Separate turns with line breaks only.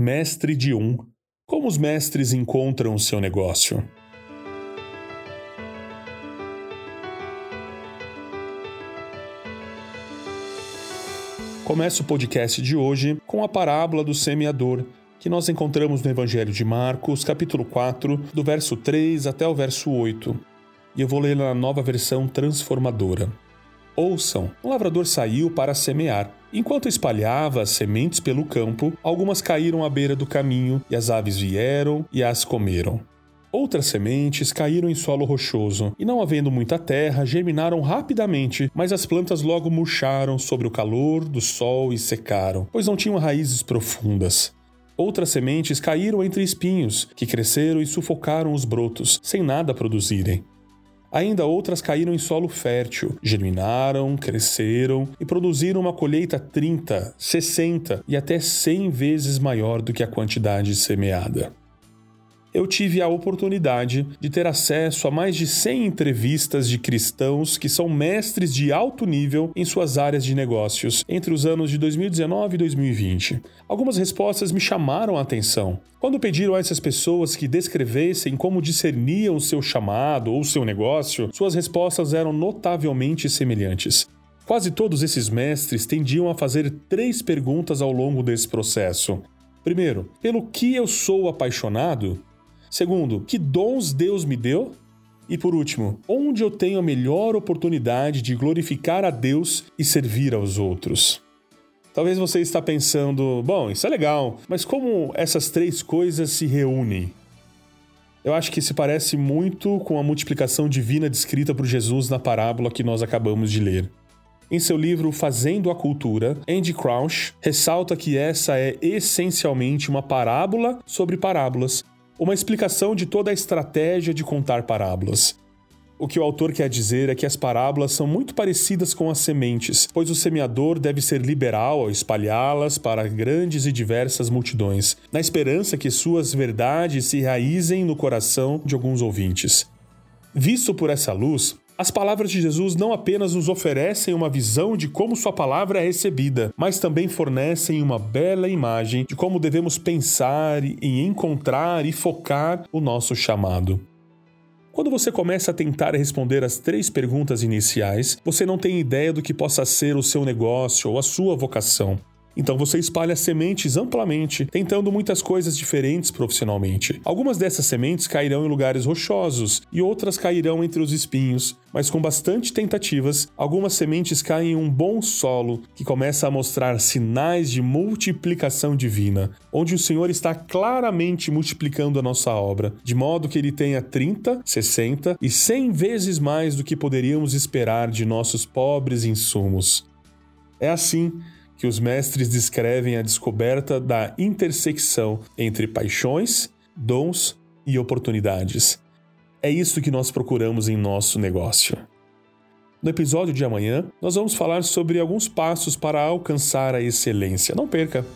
Mestre de um. Como os mestres encontram o seu negócio? Começa o podcast de hoje com a parábola do semeador, que nós encontramos no Evangelho de Marcos, capítulo 4, do verso 3 até o verso 8. E eu vou ler na nova versão transformadora. Ouçam: um lavrador saiu para semear. Enquanto espalhava as sementes pelo campo, algumas caíram à beira do caminho, e as aves vieram e as comeram. Outras sementes caíram em solo rochoso, e não havendo muita terra, germinaram rapidamente, mas as plantas logo murcharam sobre o calor do sol e secaram, pois não tinham raízes profundas. Outras sementes caíram entre espinhos, que cresceram e sufocaram os brotos, sem nada produzirem. Ainda outras caíram em solo fértil, germinaram, cresceram e produziram uma colheita 30, 60 e até 100 vezes maior do que a quantidade semeada eu tive a oportunidade de ter acesso a mais de 100 entrevistas de cristãos que são mestres de alto nível em suas áreas de negócios entre os anos de 2019 e 2020. Algumas respostas me chamaram a atenção. Quando pediram a essas pessoas que descrevessem como discerniam o seu chamado ou seu negócio, suas respostas eram notavelmente semelhantes. Quase todos esses mestres tendiam a fazer três perguntas ao longo desse processo. Primeiro, pelo que eu sou apaixonado? Segundo, que dons Deus me deu? E por último, onde eu tenho a melhor oportunidade de glorificar a Deus e servir aos outros? Talvez você está pensando, bom, isso é legal, mas como essas três coisas se reúnem? Eu acho que se parece muito com a multiplicação divina descrita por Jesus na parábola que nós acabamos de ler. Em seu livro Fazendo a Cultura, Andy Crouch ressalta que essa é essencialmente uma parábola sobre parábolas, uma explicação de toda a estratégia de contar parábolas. O que o autor quer dizer é que as parábolas são muito parecidas com as sementes, pois o semeador deve ser liberal ao espalhá-las para grandes e diversas multidões, na esperança que suas verdades se raizem no coração de alguns ouvintes. Visto por essa luz, as palavras de Jesus não apenas nos oferecem uma visão de como Sua palavra é recebida, mas também fornecem uma bela imagem de como devemos pensar em encontrar e focar o nosso chamado. Quando você começa a tentar responder as três perguntas iniciais, você não tem ideia do que possa ser o seu negócio ou a sua vocação. Então você espalha sementes amplamente, tentando muitas coisas diferentes profissionalmente. Algumas dessas sementes cairão em lugares rochosos e outras cairão entre os espinhos, mas com bastante tentativas, algumas sementes caem em um bom solo que começa a mostrar sinais de multiplicação divina, onde o Senhor está claramente multiplicando a nossa obra, de modo que ele tenha 30, 60 e 100 vezes mais do que poderíamos esperar de nossos pobres insumos. É assim que os mestres descrevem a descoberta da intersecção entre paixões, dons e oportunidades. É isso que nós procuramos em nosso negócio. No episódio de amanhã, nós vamos falar sobre alguns passos para alcançar a excelência. Não perca!